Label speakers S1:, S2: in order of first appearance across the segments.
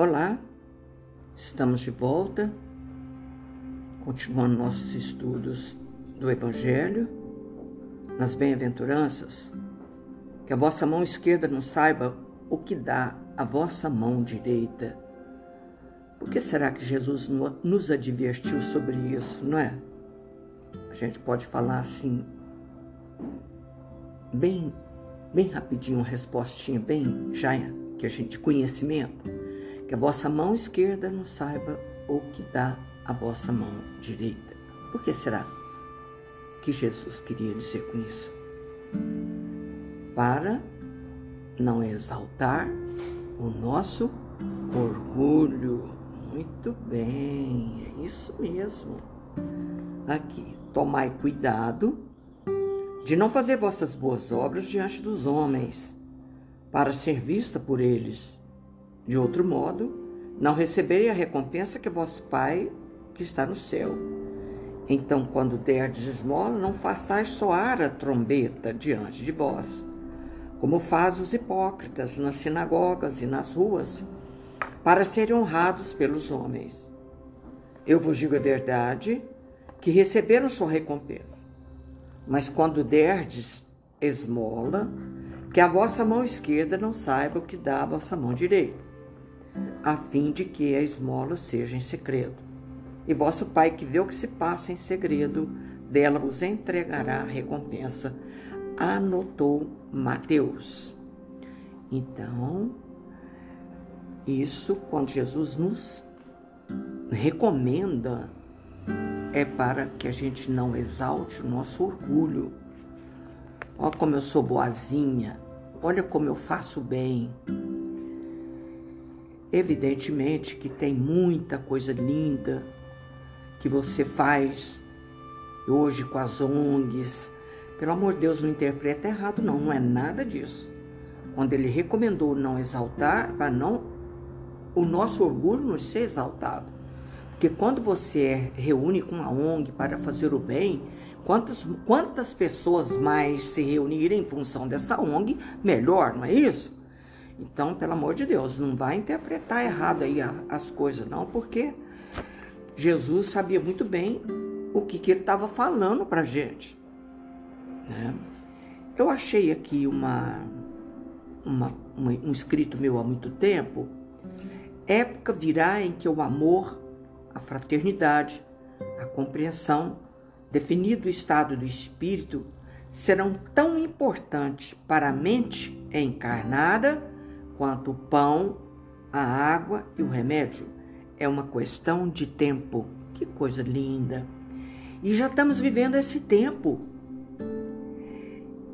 S1: Olá, estamos de volta, continuando nossos estudos do Evangelho, nas bem-aventuranças. Que a vossa mão esquerda não saiba o que dá a vossa mão direita. Por que será que Jesus nos advertiu sobre isso, não é? A gente pode falar assim, bem, bem rapidinho, uma respostinha bem já que a gente conhecimento que a vossa mão esquerda não saiba o que dá a vossa mão direita. Por que será que Jesus queria dizer com isso? Para não exaltar o nosso orgulho. Muito bem, é isso mesmo. Aqui, tomai cuidado de não fazer vossas boas obras diante dos homens, para ser vista por eles de outro modo, não receberei a recompensa que vosso Pai que está no céu. Então, quando derdes esmola, não façais soar a trombeta diante de vós, como fazem os hipócritas nas sinagogas e nas ruas, para serem honrados pelos homens. Eu vos digo a verdade, que receberam sua recompensa. Mas quando derdes esmola, que a vossa mão esquerda não saiba o que dá a vossa mão direita a fim de que a esmola seja em segredo. E vosso Pai, que vê o que se passa em segredo, dela vos entregará a recompensa. Anotou Mateus. Então, isso, quando Jesus nos recomenda, é para que a gente não exalte o nosso orgulho. Olha como eu sou boazinha, olha como eu faço bem. Evidentemente que tem muita coisa linda que você faz hoje com as ONGs. Pelo amor de Deus, não interpreta errado, não, não é nada disso. Quando ele recomendou não exaltar, para não o nosso orgulho não ser exaltado. Porque quando você reúne com a ONG para fazer o bem, quantas, quantas pessoas mais se reunirem em função dessa ONG, melhor, não é isso? Então, pelo amor de Deus, não vai interpretar errado aí as coisas, não, porque Jesus sabia muito bem o que, que ele estava falando para gente. Né? Eu achei aqui uma, uma, uma, um escrito meu há muito tempo. Época virá em que o amor, a fraternidade, a compreensão, definido o estado do espírito, serão tão importantes para a mente encarnada quanto o pão, a água e o remédio. É uma questão de tempo. Que coisa linda! E já estamos vivendo esse tempo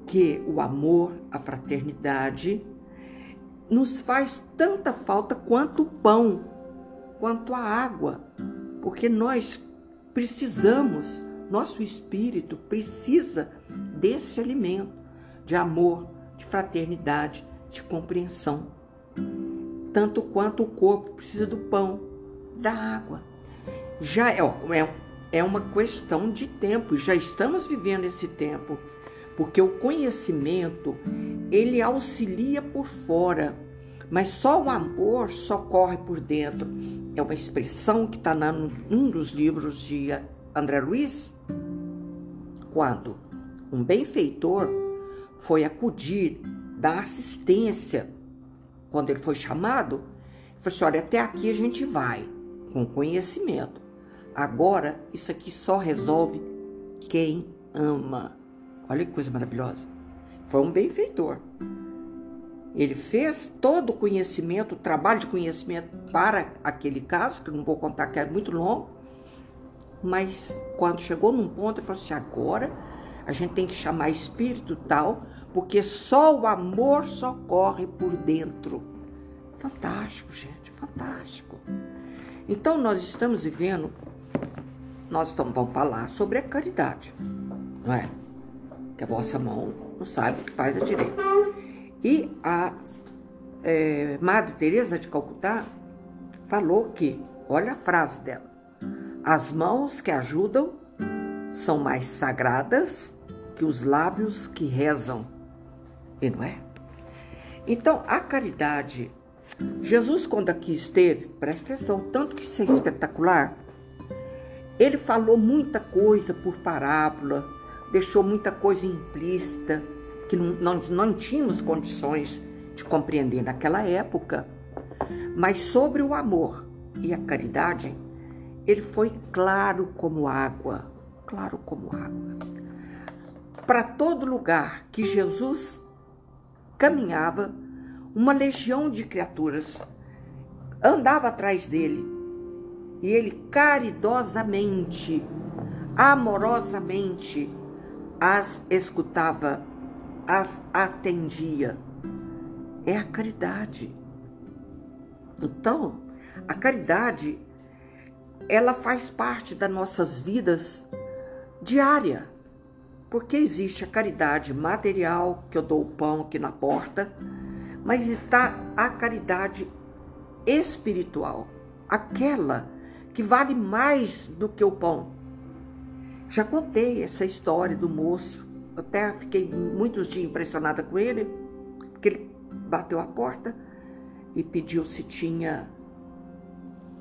S1: que o amor, a fraternidade nos faz tanta falta quanto o pão, quanto a água, porque nós precisamos, nosso espírito precisa desse alimento de amor, de fraternidade, de compreensão tanto quanto o corpo precisa do pão, da água. Já é, é, é uma questão de tempo, já estamos vivendo esse tempo, porque o conhecimento ele auxilia por fora, mas só o amor socorre por dentro. É uma expressão que está num dos livros de André Luiz, quando um benfeitor foi acudir da assistência quando ele foi chamado, ele falou assim: olha, até aqui a gente vai, com conhecimento. Agora, isso aqui só resolve quem ama. Olha que coisa maravilhosa. Foi um benfeitor. Ele fez todo o conhecimento, o trabalho de conhecimento para aquele caso, que eu não vou contar que é muito longo, mas quando chegou num ponto, ele falou assim: agora a gente tem que chamar espírito tal porque só o amor socorre por dentro. Fantástico, gente, fantástico. Então nós estamos vivendo, nós estamos, vamos falar sobre a caridade, não é? Que a vossa mão não sabe o que faz a direita. E a é, Madre Teresa de Calcutá falou que, olha a frase dela, as mãos que ajudam são mais sagradas que os lábios que rezam e não é? Então, a caridade Jesus, quando aqui esteve, presta atenção, tanto que isso é espetacular, ele falou muita coisa por parábola, deixou muita coisa implícita, que não, não, não tínhamos condições de compreender naquela época. Mas sobre o amor e a caridade, ele foi claro como água, claro como água. Para todo lugar que Jesus caminhava, uma legião de criaturas andava atrás dele e ele caridosamente, amorosamente as escutava, as atendia. É a caridade. Então, a caridade ela faz parte das nossas vidas diária. Porque existe a caridade material, que eu dou o pão aqui na porta, mas está a caridade espiritual, aquela que vale mais do que o pão. Já contei essa história do moço, até fiquei muitos dias impressionada com ele, porque ele bateu a porta e pediu se tinha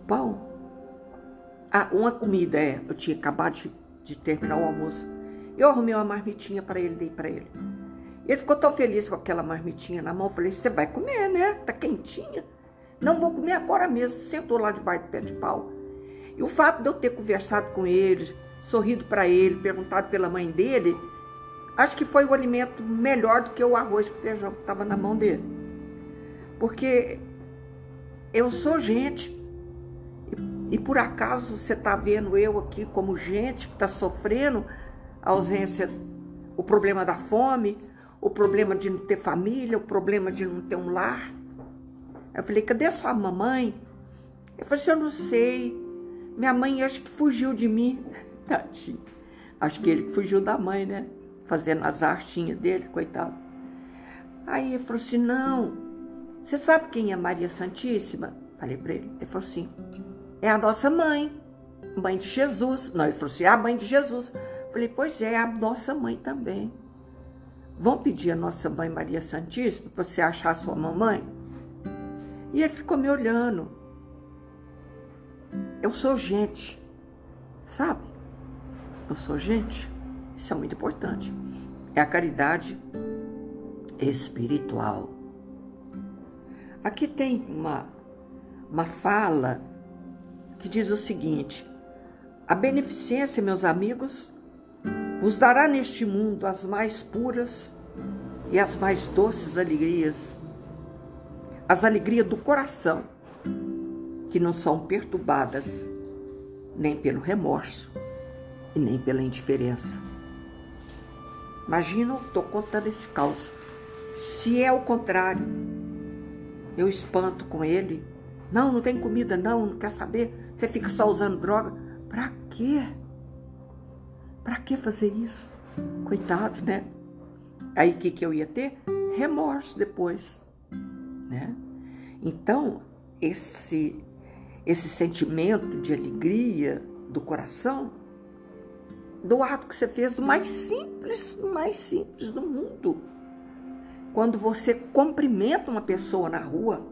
S1: pão. Ah, uma comida, é. Eu tinha acabado de, de terminar o almoço. Eu arrumei uma marmitinha para ele, dei para ele. Ele ficou tão feliz com aquela marmitinha na mão. Falei: Você vai comer, né? Tá quentinha. Não vou comer agora mesmo. Sentou lá debaixo do pé de pau. E o fato de eu ter conversado com ele, sorrido para ele, perguntado pela mãe dele, acho que foi o alimento melhor do que o arroz com feijão que estava na mão dele. Porque eu sou gente. E por acaso você está vendo eu aqui como gente que está sofrendo a ausência, o problema da fome, o problema de não ter família, o problema de não ter um lar. Eu falei, cadê sua mamãe? Eu falei, eu não sei. Minha mãe acho que fugiu de mim. Tadinho. Acho que ele fugiu da mãe, né? Fazendo as artinhas dele, coitado. Aí ele falou assim: não. Você sabe quem é Maria Santíssima? Falei para ele. Ele falou assim: é a nossa mãe, mãe de Jesus. Não, ele falou assim: é a mãe de Jesus. Falei, pois é, a nossa mãe também. Vão pedir a nossa mãe Maria Santíssima para você achar a sua mamãe? E ele ficou me olhando. Eu sou gente, sabe? Eu sou gente. Isso é muito importante. É a caridade espiritual. Aqui tem uma, uma fala que diz o seguinte: a beneficência, meus amigos, vos dará neste mundo as mais puras e as mais doces alegrias, as alegrias do coração, que não são perturbadas nem pelo remorso e nem pela indiferença. Imagina, estou contando esse caos. Se é o contrário, eu espanto com ele. Não, não tem comida, não, não quer saber. Você fica só usando droga. Para quê? Para que fazer isso? Coitado, né? Aí o que, que eu ia ter? Remorso depois, né? Então, esse, esse sentimento de alegria do coração, do ato que você fez, do mais simples, do mais simples do mundo. Quando você cumprimenta uma pessoa na rua,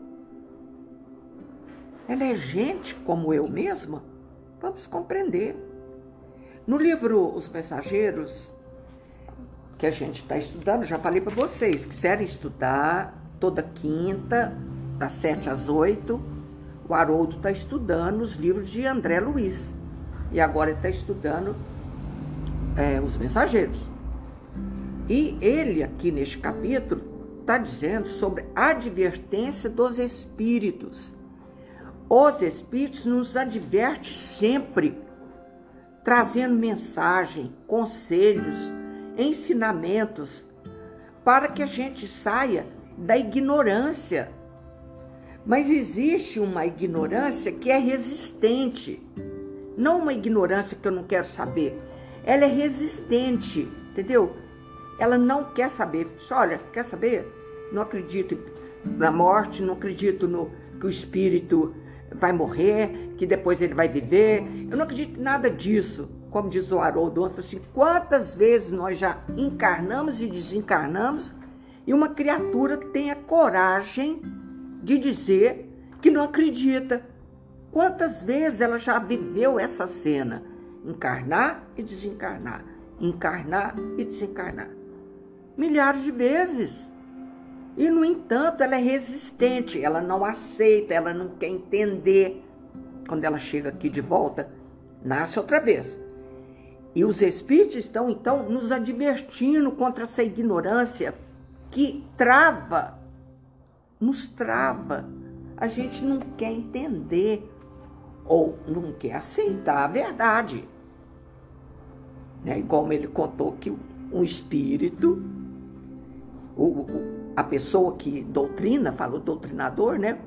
S1: ela é gente como eu mesma, vamos compreender. No livro Os Mensageiros, que a gente está estudando, já falei para vocês, quiserem estudar toda quinta, das 7 às 8, o Haroldo está estudando os livros de André Luiz. E agora ele está estudando é, Os Mensageiros. E ele, aqui neste capítulo, está dizendo sobre a advertência dos espíritos. Os espíritos nos advertem sempre trazendo mensagem, conselhos, ensinamentos para que a gente saia da ignorância. Mas existe uma ignorância que é resistente. Não uma ignorância que eu não quero saber. Ela é resistente, entendeu? Ela não quer saber. Olha, quer saber? Não acredito na morte, não acredito no que o espírito vai morrer, que depois ele vai viver. Eu não acredito em nada disso. Como diz o Haroldo, assim, quantas vezes nós já encarnamos e desencarnamos e uma criatura tem a coragem de dizer que não acredita. Quantas vezes ela já viveu essa cena? Encarnar e desencarnar, encarnar e desencarnar. Milhares de vezes. E, no entanto, ela é resistente, ela não aceita, ela não quer entender. Quando ela chega aqui de volta, nasce outra vez. E os espíritos estão, então, nos advertindo contra essa ignorância que trava, nos trava. A gente não quer entender ou não quer aceitar a verdade. Né? Igual ele contou que um espírito, o, a pessoa que doutrina, falou doutrinador, né?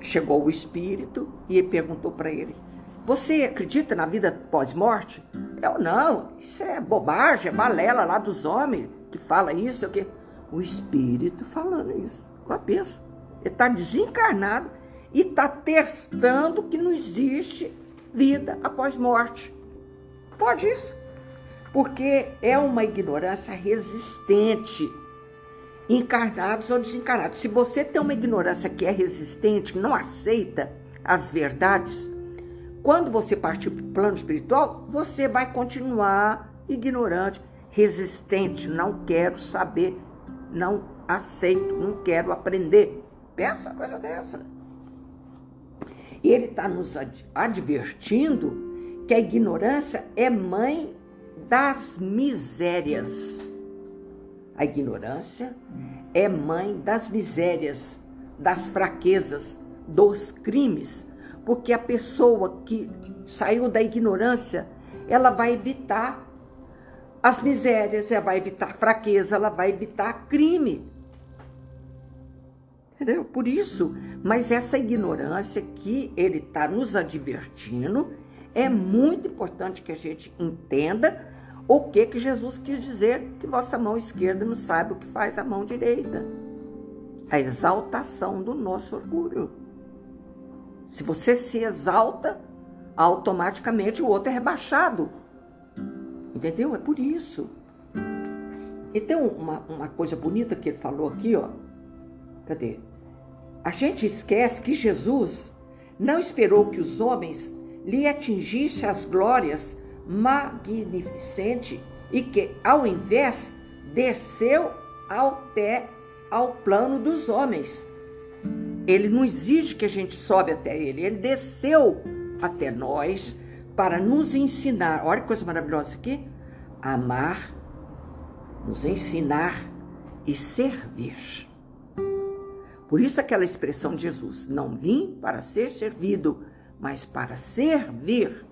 S1: Chegou o espírito e ele perguntou para ele: Você acredita na vida pós-morte? Eu não, isso é bobagem, é balela lá dos homens que fala isso, é o quê? O espírito falando isso com a cabeça. Ele está desencarnado e está testando que não existe vida após morte. Pode isso? Porque é uma ignorância resistente, encarnados ou desencarnados. Se você tem uma ignorância que é resistente, que não aceita as verdades, quando você partir para o plano espiritual, você vai continuar ignorante, resistente, não quero saber, não aceito, não quero aprender. Pensa uma coisa dessa. E ele está nos advertindo que a ignorância é mãe das misérias. A ignorância é mãe das misérias, das fraquezas, dos crimes, porque a pessoa que saiu da ignorância, ela vai evitar as misérias, ela vai evitar fraqueza, ela vai evitar crime. Entendeu? Por isso, mas essa ignorância que ele está nos advertindo, é muito importante que a gente entenda o que que Jesus quis dizer que vossa mão esquerda não sabe o que faz a mão direita. A exaltação do nosso orgulho. Se você se exalta, automaticamente o outro é rebaixado. Entendeu? É por isso. E tem uma, uma coisa bonita que ele falou aqui, ó. Cadê? A gente esquece que Jesus não esperou que os homens lhe atingissem as glórias magnificentes e que, ao invés, desceu até ao plano dos homens ele não exige que a gente sobe até ele, ele desceu até nós para nos ensinar. Olha que coisa maravilhosa aqui: amar, nos ensinar e servir. Por isso aquela expressão de Jesus: não vim para ser servido, mas para servir.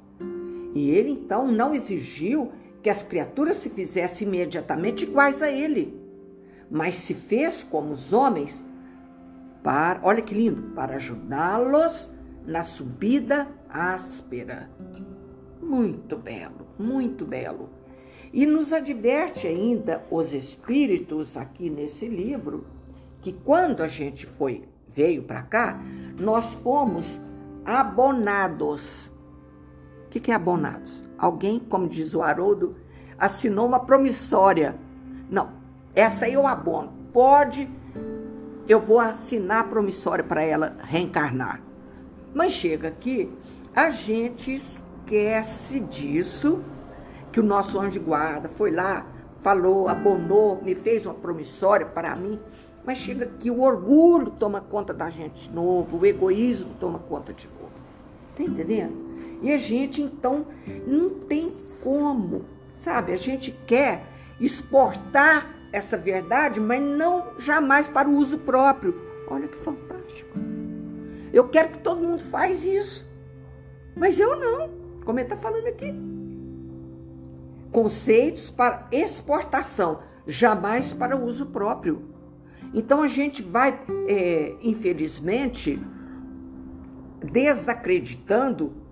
S1: E ele então não exigiu que as criaturas se fizessem imediatamente iguais a ele, mas se fez como os homens para, olha que lindo, para ajudá-los na subida áspera. Muito belo, muito belo. E nos adverte ainda os espíritos aqui nesse livro que quando a gente foi veio para cá, nós fomos abonados. O que, que é abonados? Alguém, como diz o Haroldo, assinou uma promissória. Não, essa eu abono. Pode eu vou assinar a promissória para ela reencarnar. Mas chega aqui, a gente esquece disso, que o nosso anjo de guarda foi lá, falou, abonou, me fez uma promissória para mim. Mas chega aqui, o orgulho toma conta da gente de novo, o egoísmo toma conta de novo. Tá entendendo? E a gente, então, não tem como, sabe? A gente quer exportar essa verdade, mas não jamais para o uso próprio. Olha que fantástico. Eu quero que todo mundo faz isso. Mas eu não, como ele está falando aqui. Conceitos para exportação, jamais para uso próprio. Então a gente vai, é, infelizmente, desacreditando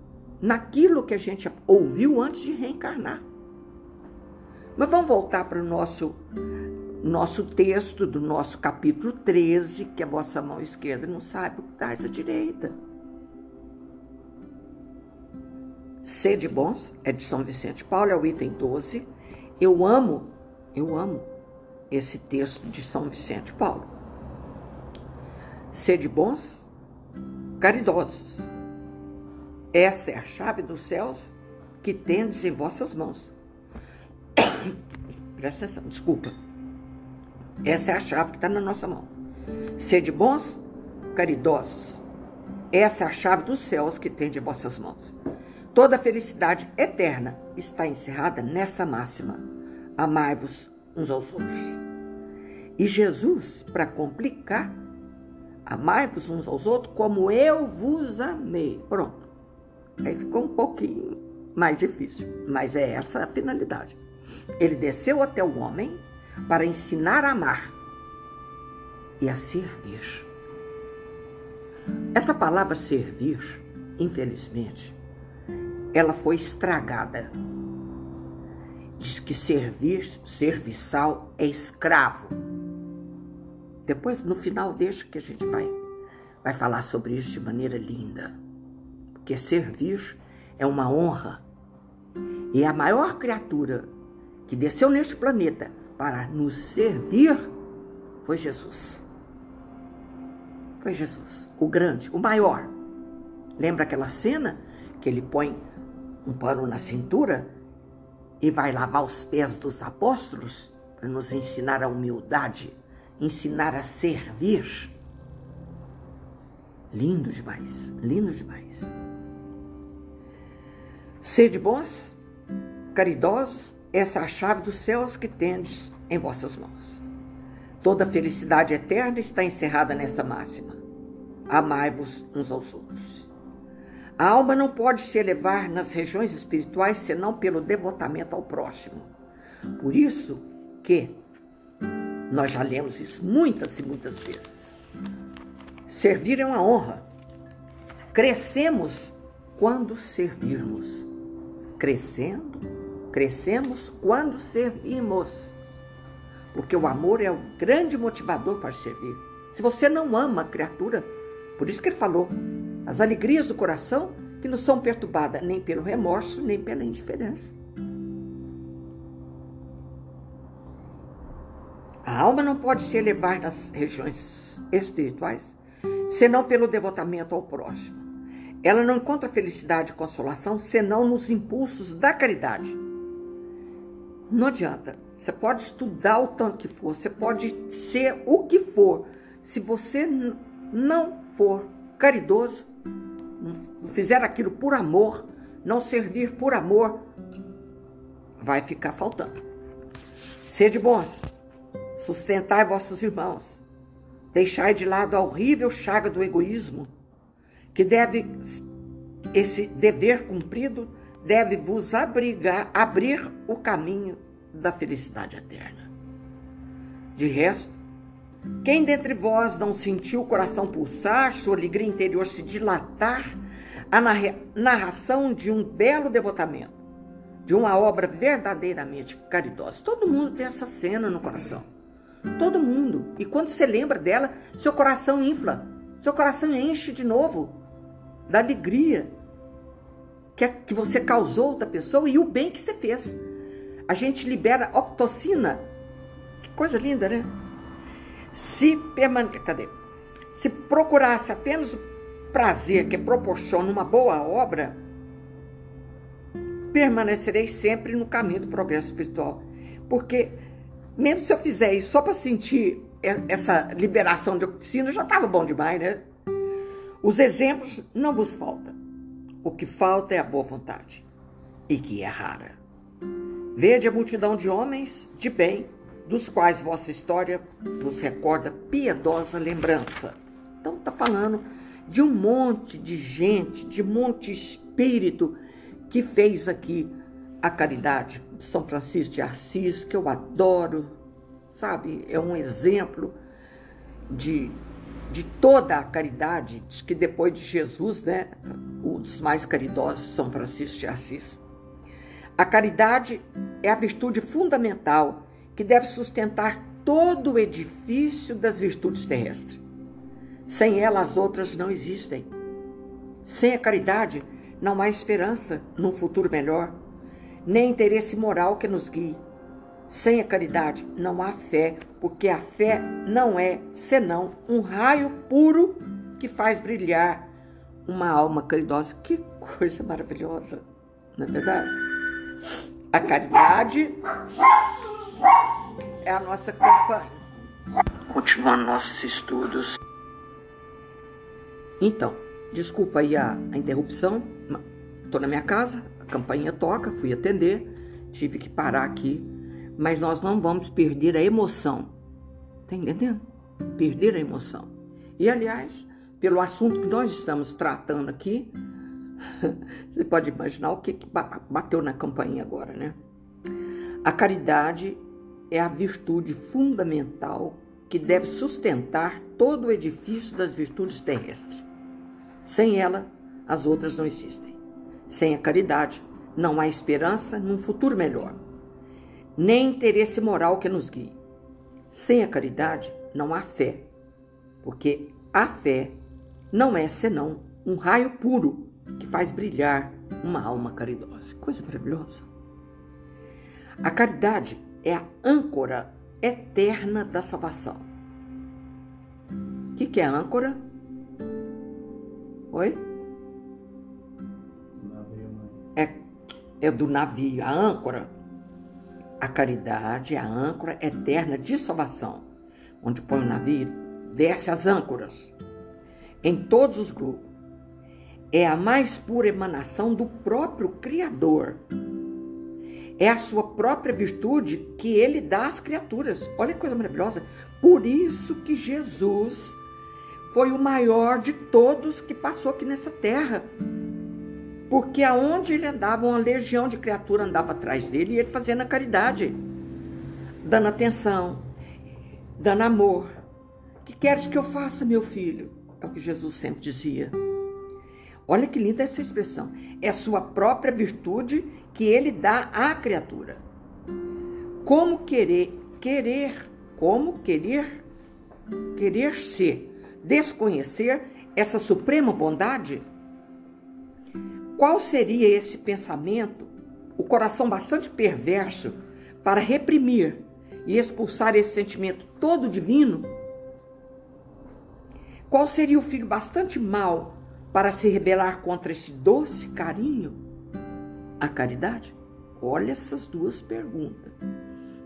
S1: naquilo que a gente ouviu antes de reencarnar. Mas vamos voltar para o nosso nosso texto do nosso capítulo 13, que a vossa mão esquerda não sabe o que traz a direita. Sede bons, é de São Vicente Paulo, é o item 12. Eu amo, eu amo esse texto de São Vicente Paulo. Sede bons, caridosos. Essa é a chave dos céus que tendes em vossas mãos. Presta atenção, desculpa. Essa é a chave que está na nossa mão. Sede bons, caridosos. Essa é a chave dos céus que tem de vossas mãos. Toda felicidade eterna está encerrada nessa máxima: amai-vos uns aos outros. E Jesus, para complicar, amai-vos uns aos outros como eu vos amei. Pronto. Aí ficou um pouquinho mais difícil, mas é essa a finalidade. Ele desceu até o homem para ensinar a amar e a servir. Essa palavra servir, infelizmente, ela foi estragada. Diz que servir, serviçal é escravo. Depois, no final, deixa que a gente vai, vai falar sobre isso de maneira linda. Porque servir é uma honra. E a maior criatura que desceu neste planeta para nos servir foi Jesus. Foi Jesus, o grande, o maior. Lembra aquela cena que ele põe um pano na cintura e vai lavar os pés dos apóstolos para nos ensinar a humildade, ensinar a servir? Lindo demais, lindo demais. Sede bons, caridosos, essa é a chave dos céus que tendes em vossas mãos. Toda felicidade eterna está encerrada nessa máxima. Amai-vos uns aos outros. A alma não pode se elevar nas regiões espirituais senão pelo devotamento ao próximo. Por isso que nós já lemos isso muitas e muitas vezes. Servir é uma honra. Crescemos quando servirmos. Crescendo Crescemos quando servimos. Porque o amor é o grande motivador para servir. Se você não ama a criatura, por isso que ele falou, as alegrias do coração que não são perturbadas nem pelo remorso, nem pela indiferença. A alma não pode se elevar nas regiões espirituais senão pelo devotamento ao próximo. Ela não encontra felicidade e consolação senão nos impulsos da caridade. Não adianta. Você pode estudar o tanto que for, você pode ser o que for. Se você não for caridoso, não fizer aquilo por amor, não servir por amor, vai ficar faltando. Sede bons, sustentai vossos irmãos, deixai de lado a horrível chaga do egoísmo, que deve, esse dever cumprido, deve vos abrigar, abrir o caminho da felicidade eterna. De resto, quem dentre vós não sentiu o coração pulsar, sua alegria interior se dilatar, a narração de um belo devotamento, de uma obra verdadeiramente caridosa? Todo mundo tem essa cena no coração. Todo mundo. E quando você lembra dela, seu coração infla, seu coração enche de novo da alegria que, que você causou outra pessoa e o bem que você fez. A gente libera octocina. Que coisa linda, né? Se permane... Cadê? Se procurasse apenas o prazer que proporciona uma boa obra, permanecerei sempre no caminho do progresso espiritual. Porque mesmo se eu fizer isso só para sentir essa liberação de oxina, já estava bom demais, né? Os exemplos não vos faltam. O que falta é a boa vontade, e que é rara. Vede a multidão de homens de bem, dos quais vossa história nos recorda piedosa lembrança. Então está falando de um monte de gente, de um monte de espírito que fez aqui a caridade. São Francisco de Assis, que eu adoro, sabe? É um exemplo de de toda a caridade, diz que depois de Jesus, né, um dos mais caridosos, São Francisco de Assis. A caridade é a virtude fundamental que deve sustentar todo o edifício das virtudes terrestres. Sem ela, as outras não existem. Sem a caridade, não há esperança num futuro melhor, nem interesse moral que nos guie. Sem a caridade não há fé, porque a fé não é senão um raio puro que faz brilhar uma alma caridosa. Que coisa maravilhosa, não é verdade? A caridade é a nossa campanha. Continuando nossos estudos. Então, desculpa aí a, a interrupção. Estou na minha casa, a campainha toca, fui atender, tive que parar aqui mas nós não vamos perder a emoção. Tá entendendo? Perder a emoção. E, aliás, pelo assunto que nós estamos tratando aqui, você pode imaginar o que, que bateu na campainha agora, né? A caridade é a virtude fundamental que deve sustentar todo o edifício das virtudes terrestres. Sem ela, as outras não existem. Sem a caridade, não há esperança num futuro melhor nem interesse moral que nos guie. Sem a caridade não há fé, porque a fé não é senão um raio puro que faz brilhar uma alma caridosa. Coisa maravilhosa. A caridade é a âncora eterna da salvação. O que, que é âncora? Oi? É, é do navio, a âncora a caridade é a âncora eterna de salvação, onde põe o navio, desce as âncoras. Em todos os grupos. É a mais pura emanação do próprio Criador. É a sua própria virtude que ele dá às criaturas. Olha que coisa maravilhosa. Por isso que Jesus foi o maior de todos que passou aqui nessa terra porque aonde ele andava, uma legião de criatura andava atrás dele e ele fazendo a caridade, dando atenção, dando amor. Que queres que eu faça, meu filho? É o que Jesus sempre dizia. Olha que linda essa expressão. É sua própria virtude que ele dá à criatura. Como querer, querer, como querer, querer ser, desconhecer essa suprema bondade? Qual seria esse pensamento, o coração bastante perverso, para reprimir e expulsar esse sentimento todo divino? Qual seria o filho bastante mau para se rebelar contra esse doce carinho? A caridade? Olha essas duas perguntas.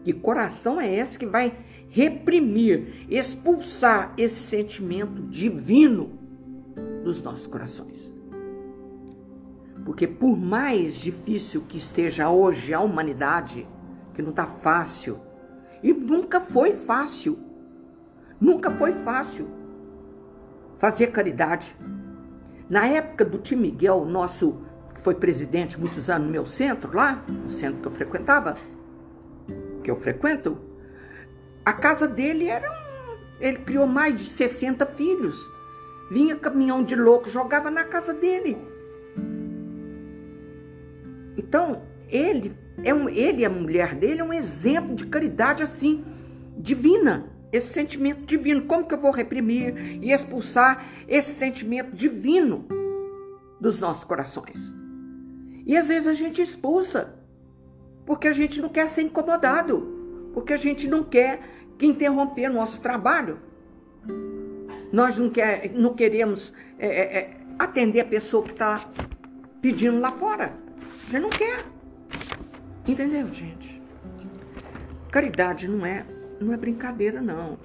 S1: Que coração é esse que vai reprimir, expulsar esse sentimento divino dos nossos corações? Porque por mais difícil que esteja hoje a humanidade, que não está fácil, e nunca foi fácil, nunca foi fácil fazer caridade. Na época do tio Miguel, nosso que foi presidente muitos anos no meu centro, lá, no centro que eu frequentava, que eu frequento, a casa dele era um. Ele criou mais de 60 filhos. Vinha caminhão de louco, jogava na casa dele. Então, ele, é um, ele a mulher dele é um exemplo de caridade assim, divina. Esse sentimento divino. Como que eu vou reprimir e expulsar esse sentimento divino dos nossos corações? E às vezes a gente expulsa, porque a gente não quer ser incomodado, porque a gente não quer interromper nosso trabalho. Nós não, quer, não queremos é, é, é atender a pessoa que está pedindo lá fora. Você não quer. Entendeu, gente? Caridade não é, não é brincadeira, não.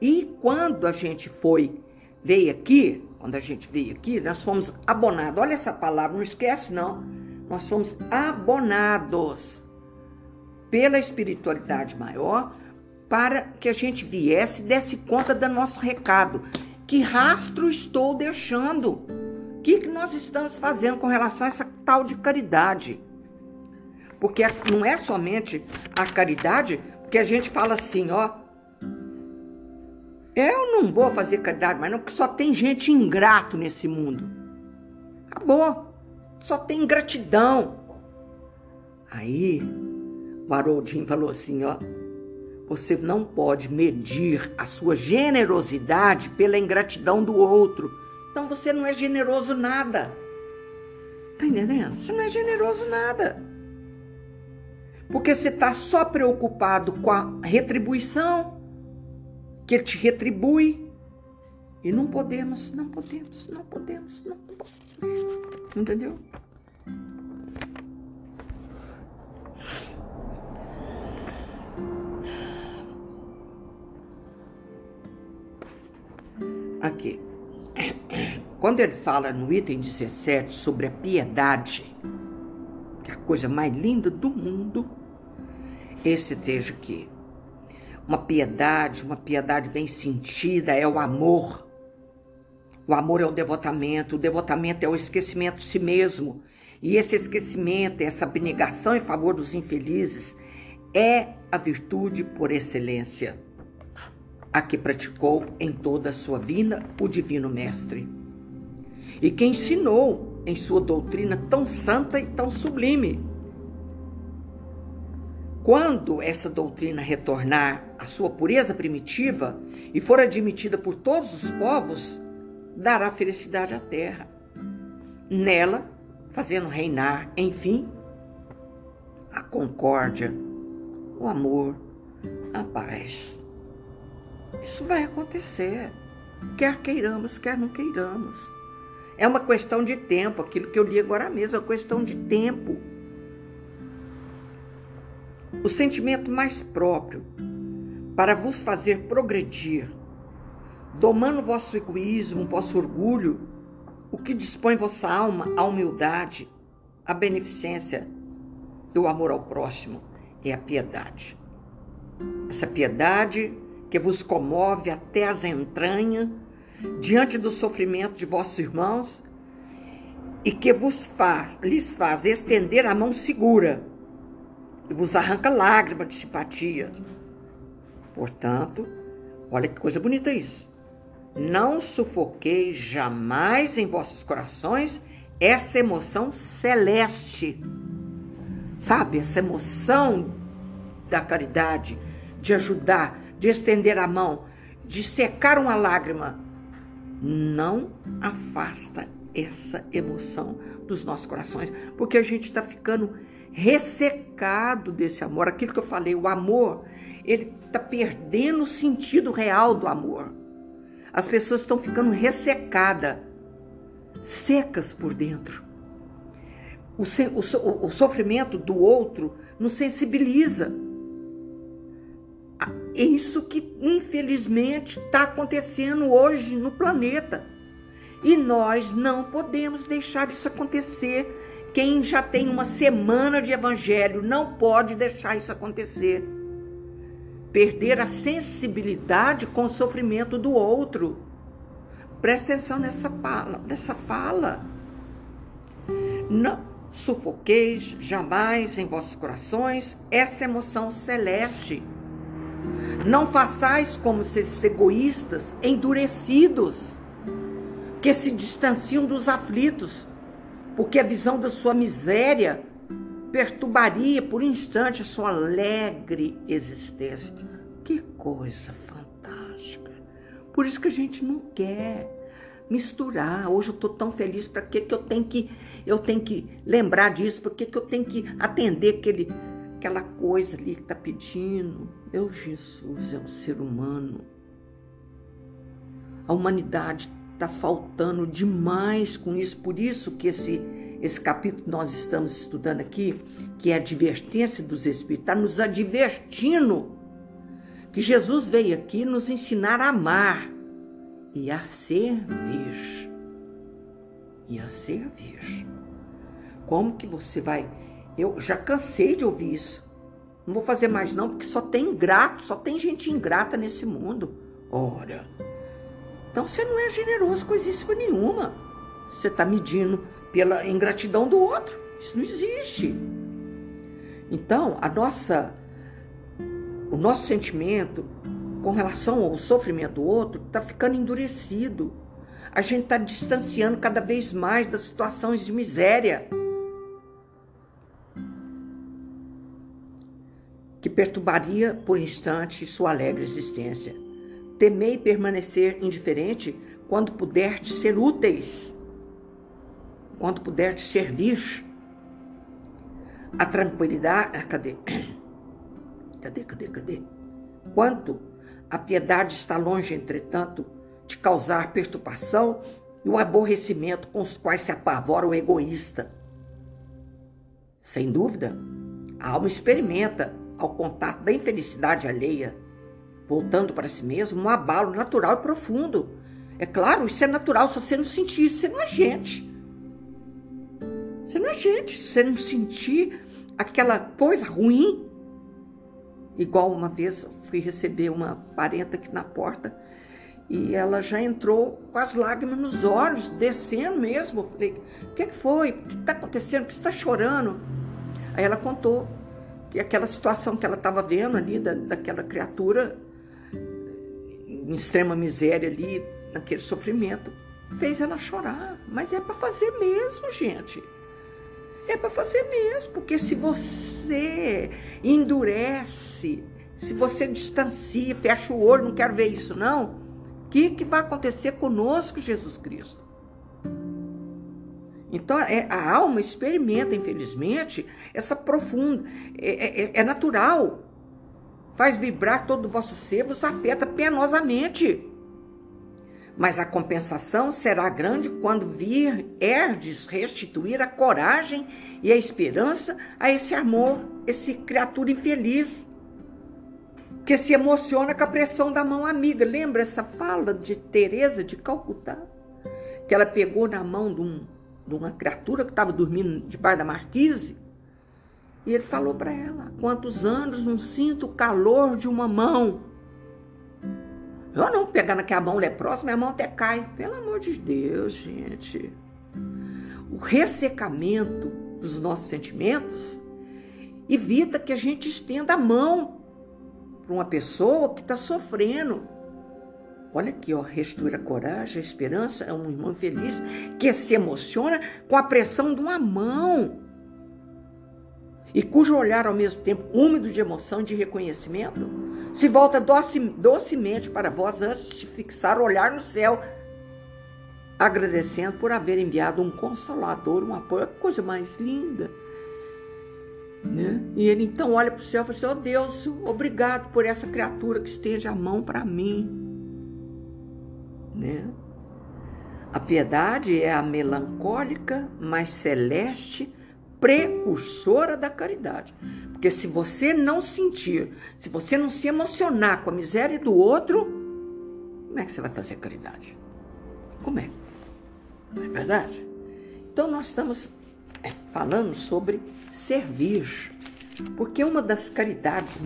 S1: E quando a gente foi, veio aqui, quando a gente veio aqui, nós fomos abonados. Olha essa palavra, não esquece, não. Nós fomos abonados pela espiritualidade maior para que a gente viesse e desse conta do nosso recado. Que rastro estou deixando? Que, que nós estamos fazendo com relação a essa tal de caridade? Porque não é somente a caridade, porque a gente fala assim, ó. Eu não vou fazer caridade, mas não, porque só tem gente ingrato nesse mundo. Acabou. Só tem ingratidão. Aí, o Haroldinho falou assim, ó. Você não pode medir a sua generosidade pela ingratidão do outro então você não é generoso nada. Tá entendendo? Você não é generoso nada. Porque você está só preocupado com a retribuição, que te retribui. E não podemos, não podemos, não podemos, não podemos. Entendeu? Aqui. Quando ele fala no item 17 sobre a piedade, que é a coisa mais linda do mundo, esse trecho aqui. Uma piedade, uma piedade bem sentida é o amor. O amor é o devotamento, o devotamento é o esquecimento de si mesmo. E esse esquecimento, essa abnegação em favor dos infelizes, é a virtude por excelência, a que praticou em toda a sua vida o Divino Mestre. E que ensinou em sua doutrina tão santa e tão sublime. Quando essa doutrina retornar à sua pureza primitiva e for admitida por todos os povos, dará felicidade à terra. Nela, fazendo reinar, enfim, a concórdia, o amor, a paz. Isso vai acontecer, quer queiramos, quer não queiramos. É uma questão de tempo, aquilo que eu li agora mesmo, é uma questão de tempo. O sentimento mais próprio para vos fazer progredir, domando vosso egoísmo, vosso orgulho, o que dispõe vossa alma à humildade, à beneficência e o amor ao próximo é a piedade. Essa piedade que vos comove até as entranhas diante do sofrimento de vossos irmãos e que vos faz, lhes faz estender a mão segura e vos arranca lágrimas de simpatia. Portanto, olha que coisa bonita isso. Não sufoquei jamais em vossos corações essa emoção celeste. Sabe, essa emoção da caridade, de ajudar, de estender a mão, de secar uma lágrima não afasta essa emoção dos nossos corações, porque a gente está ficando ressecado desse amor. Aquilo que eu falei, o amor, ele está perdendo o sentido real do amor. As pessoas estão ficando ressecadas, secas por dentro. O, o, o sofrimento do outro nos sensibiliza. É isso que, infelizmente, está acontecendo hoje no planeta. E nós não podemos deixar isso acontecer. Quem já tem uma semana de evangelho não pode deixar isso acontecer. Perder a sensibilidade com o sofrimento do outro. Presta atenção nessa fala. Nessa fala. Não sufoqueis jamais em vossos corações essa emoção celeste não façais como esses egoístas endurecidos, que se distanciam dos aflitos, porque a visão da sua miséria perturbaria por instante a sua alegre existência. Que coisa fantástica. Por isso que a gente não quer misturar. Hoje eu estou tão feliz, para que, que eu tenho que eu tenho que lembrar disso? Por que, que eu tenho que atender aquele aquela coisa ali que está pedindo. Meu Jesus é um ser humano. A humanidade está faltando demais com isso. Por isso que esse, esse capítulo que nós estamos estudando aqui, que é a advertência dos Espíritos, está nos advertindo que Jesus veio aqui nos ensinar a amar e a servir. E a servir. Como que você vai eu já cansei de ouvir isso. Não vou fazer mais não, porque só tem ingrato, só tem gente ingrata nesse mundo. Ora, então você não é generoso coisíssima nenhuma. Você está medindo pela ingratidão do outro. Isso não existe. Então, a nossa, o nosso sentimento com relação ao sofrimento do outro está ficando endurecido. A gente está distanciando cada vez mais das situações de miséria. Que perturbaria por instante sua alegre existência. Temei permanecer indiferente quando puder te ser úteis, quando puder te servir. a tranquilidade. Ah, cadê? Cadê, cadê, cadê? Quanto a piedade está longe, entretanto, de causar perturbação e o aborrecimento com os quais se apavora o egoísta. Sem dúvida, a alma experimenta, ao contato da infelicidade alheia, voltando para si mesmo, um abalo natural e profundo. É claro, isso é natural, se você não sentir isso, você não é gente. Você não é gente, se você não sentir aquela coisa ruim. Igual uma vez fui receber uma parenta aqui na porta e ela já entrou com as lágrimas nos olhos, descendo mesmo. Eu falei, o que, foi? O que está acontecendo? Por que você está chorando? Aí ela contou que aquela situação que ela estava vendo ali, da, daquela criatura em extrema miséria ali, naquele sofrimento, fez ela chorar. Mas é para fazer mesmo, gente. É para fazer mesmo, porque se você endurece, se você distancia, fecha o olho, não quero ver isso não, o que, que vai acontecer conosco, Jesus Cristo? Então, é, a alma experimenta, infelizmente, essa profunda. É, é, é, natural. Faz vibrar todo o vosso ser, vos afeta penosamente. Mas a compensação será grande quando vir herdes restituir a coragem e a esperança a esse amor, esse criatura infeliz que se emociona com a pressão da mão amiga. Lembra essa fala de Teresa de Calcutá? Que ela pegou na mão de, um, de uma criatura que estava dormindo debaixo da marquise e ele falou para ela: Quantos anos não sinto o calor de uma mão? Eu não pegar naquela mão leprosa, minha mão até cai. Pelo amor de Deus, gente. O ressecamento dos nossos sentimentos evita que a gente estenda a mão para uma pessoa que está sofrendo. Olha aqui, ó, restaura coragem, esperança, é um irmão feliz que se emociona com a pressão de uma mão e cujo olhar ao mesmo tempo úmido de emoção e de reconhecimento se volta doce, docemente para vós antes de fixar o olhar no céu, agradecendo por haver enviado um consolador, um apoio, coisa mais linda. Né? E ele então olha para o céu e fala assim: Oh Deus, obrigado por essa criatura que esteja a mão para mim. Né? A piedade é a melancólica, mas celeste precursora da caridade. Porque se você não sentir, se você não se emocionar com a miséria do outro, como é que você vai fazer caridade? Como é? Não é verdade? Então nós estamos é, falando sobre servir. Porque uma das caridades,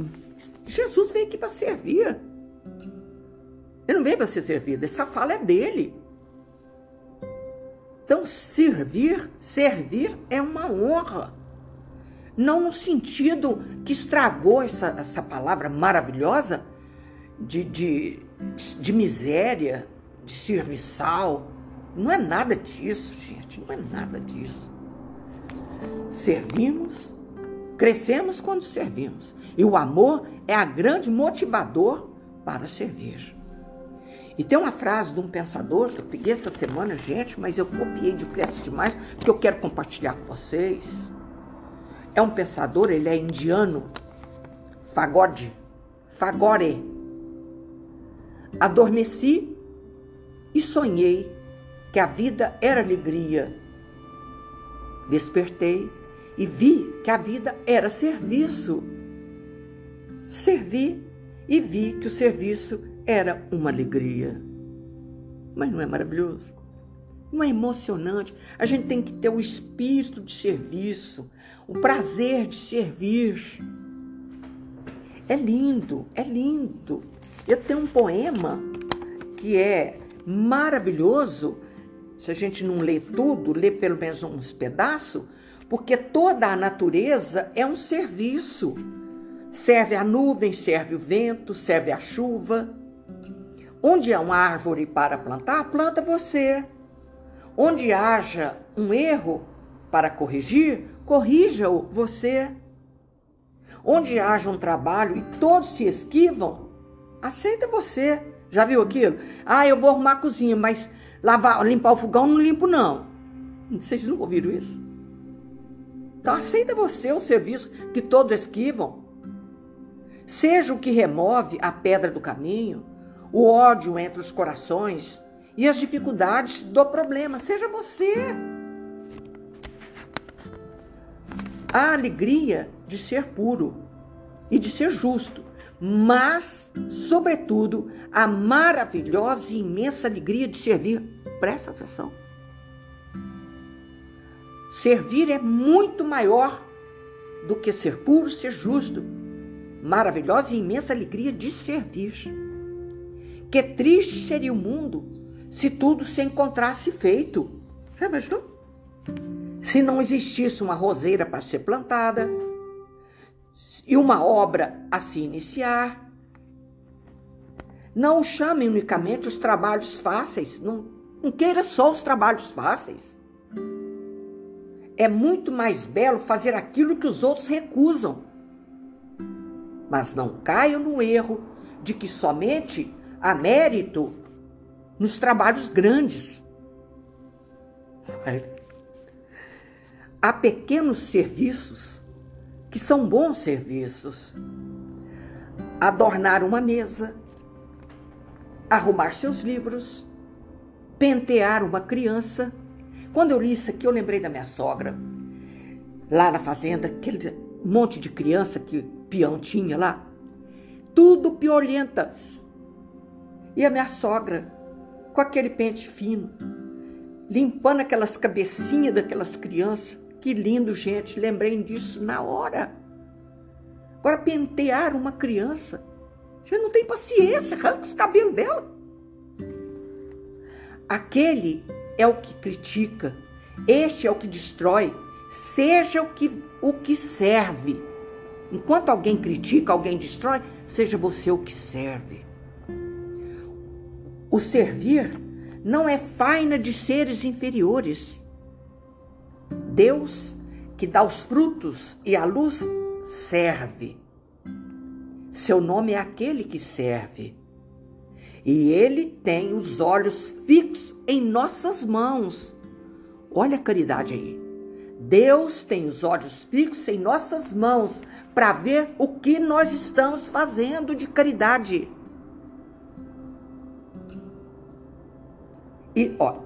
S1: Jesus veio aqui para servir. Ele não veio para ser servido, essa fala é dele. Então, servir, servir é uma honra. Não no sentido que estragou essa, essa palavra maravilhosa de, de, de miséria, de serviçal. Não é nada disso, gente, não é nada disso. Servimos, crescemos quando servimos. E o amor é a grande motivador para servir. E tem uma frase de um pensador que eu peguei essa semana, gente, mas eu copiei depressa demais, porque eu quero compartilhar com vocês. É um pensador, ele é indiano, Fagode, Fagore. Adormeci e sonhei que a vida era alegria Despertei e vi que a vida era serviço. Servi e vi que o serviço era uma alegria. Mas não é maravilhoso? Não é emocionante? A gente tem que ter o espírito de serviço, o prazer de servir. É lindo, é lindo. Eu tenho um poema que é maravilhoso se a gente não lê tudo, lê pelo menos uns pedaços, porque toda a natureza é um serviço. Serve a nuvem, serve o vento, serve a chuva. Onde há uma árvore para plantar, planta você. Onde haja um erro para corrigir, corrija-o você. Onde haja um trabalho e todos se esquivam, aceita você. Já viu aquilo? Ah, eu vou arrumar a cozinha, mas Lavar, limpar o fogão não limpo, não. Vocês não ouviram isso? Então aceita você o serviço que todos esquivam. Seja o que remove a pedra do caminho, o ódio entre os corações e as dificuldades do problema. Seja você. A alegria de ser puro e de ser justo, mas, sobretudo, a maravilhosa e imensa alegria de servir. Presta atenção. Servir é muito maior do que ser puro, ser justo. Maravilhosa e imensa alegria de servir. Que triste seria o mundo se tudo se encontrasse feito. Já imaginou? Se não existisse uma roseira para ser plantada, e uma obra a se iniciar. Não chame unicamente os trabalhos fáceis, não, não queira só os trabalhos fáceis. É muito mais belo fazer aquilo que os outros recusam. Mas não caia no erro de que somente há mérito nos trabalhos grandes. Há pequenos serviços que são bons serviços. Adornar uma mesa, arrumar seus livros, pentear uma criança. Quando eu li isso aqui, eu lembrei da minha sogra. Lá na fazenda, aquele monte de criança que peão tinha lá. Tudo piolhentas. E a minha sogra, com aquele pente fino, limpando aquelas cabecinhas daquelas crianças, que lindo, gente. Lembrei disso na hora. Agora, pentear uma criança. Já não tem paciência, arranca os cabelos dela. Aquele é o que critica, este é o que destrói, seja o que, o que serve. Enquanto alguém critica, alguém destrói, seja você o que serve. O servir não é faina de seres inferiores. Deus que dá os frutos e a luz serve. Seu nome é aquele que serve. E ele tem os olhos fixos em nossas mãos. Olha a caridade aí. Deus tem os olhos fixos em nossas mãos para ver o que nós estamos fazendo de caridade. E, ó,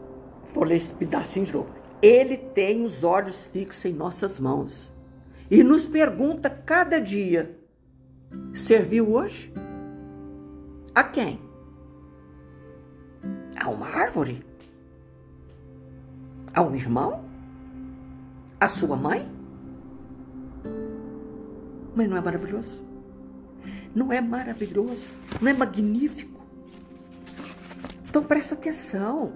S1: vou ler esse pedacinho de novo. Ele tem os olhos fixos em nossas mãos e nos pergunta cada dia: serviu hoje? A quem? A uma árvore? A um irmão? A sua mãe? Mas não é maravilhoso? Não é maravilhoso? Não é magnífico? Então presta atenção.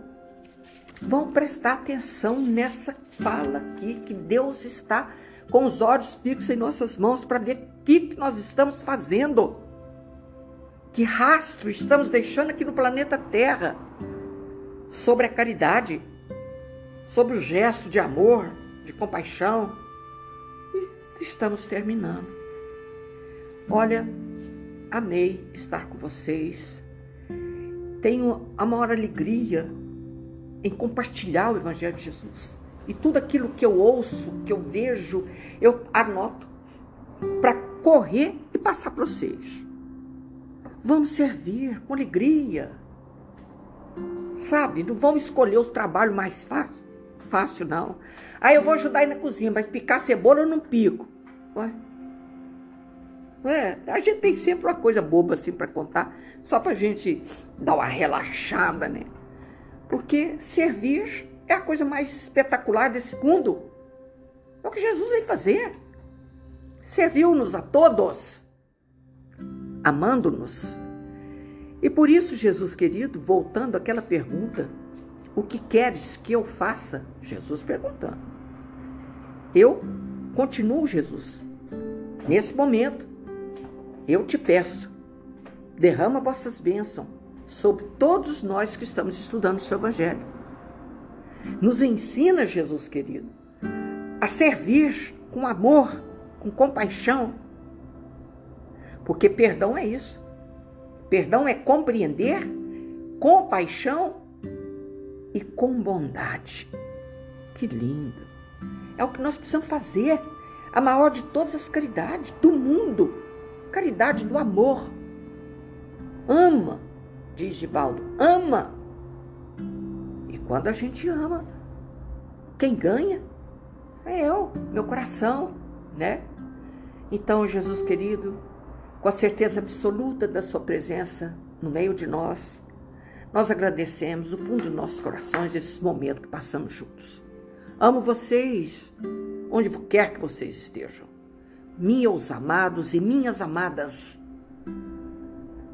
S1: Vão prestar atenção nessa fala aqui, que Deus está com os olhos fixos em nossas mãos para ver o que, que nós estamos fazendo. Que rastro estamos deixando aqui no planeta Terra sobre a caridade, sobre o gesto de amor, de compaixão. E estamos terminando. Olha, amei estar com vocês. Tenho a maior alegria em compartilhar o Evangelho de Jesus. E tudo aquilo que eu ouço, que eu vejo, eu anoto para correr e passar para vocês. Vamos servir com alegria. Sabe? Não vamos escolher os trabalhos mais fácil, fácil não. Aí eu vou ajudar aí na cozinha, mas picar cebola eu não pico. Ué? É, a gente tem sempre uma coisa boba assim para contar, só para gente dar uma relaxada, né? Porque servir é a coisa mais espetacular desse mundo. É o que Jesus veio fazer. Serviu-nos a todos, amando-nos. E por isso, Jesus querido, voltando àquela pergunta, o que queres que eu faça? Jesus perguntando. Eu continuo, Jesus. Nesse momento, eu te peço, derrama vossas bênçãos sobre todos nós que estamos estudando o seu Evangelho. Nos ensina, Jesus querido, a servir com amor, com compaixão. Porque perdão é isso. Perdão é compreender com paixão e com bondade. Que lindo! É o que nós precisamos fazer. A maior de todas as caridades do mundo. Caridade do amor. Ama, diz Givaldo, ama. E quando a gente ama, quem ganha é eu, meu coração, né? Então, Jesus querido, com a certeza absoluta da Sua presença no meio de nós, nós agradecemos do fundo dos nossos corações esse momento que passamos juntos. Amo vocês, onde quer que vocês estejam. Meus amados e minhas amadas,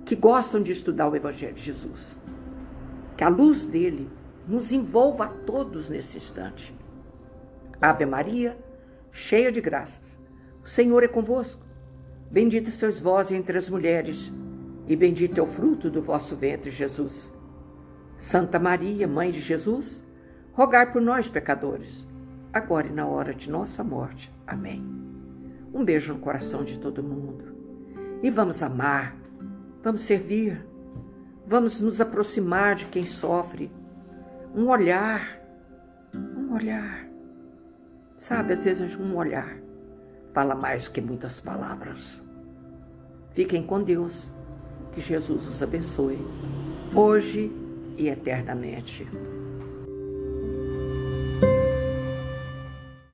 S1: que gostam de estudar o Evangelho de Jesus. Que a luz dele nos envolva a todos nesse instante. Ave Maria, cheia de graças, o Senhor é convosco. Bendita sois vós entre as mulheres, e bendito é o fruto do vosso ventre, Jesus. Santa Maria, Mãe de Jesus, rogai por nós, pecadores, agora e na hora de nossa morte. Amém. Um beijo no coração de todo mundo. E vamos amar, vamos servir, vamos nos aproximar de quem sofre. Um olhar, um olhar. Sabe, às vezes um olhar fala mais que muitas palavras. Fiquem com Deus. Que Jesus os abençoe, hoje e eternamente.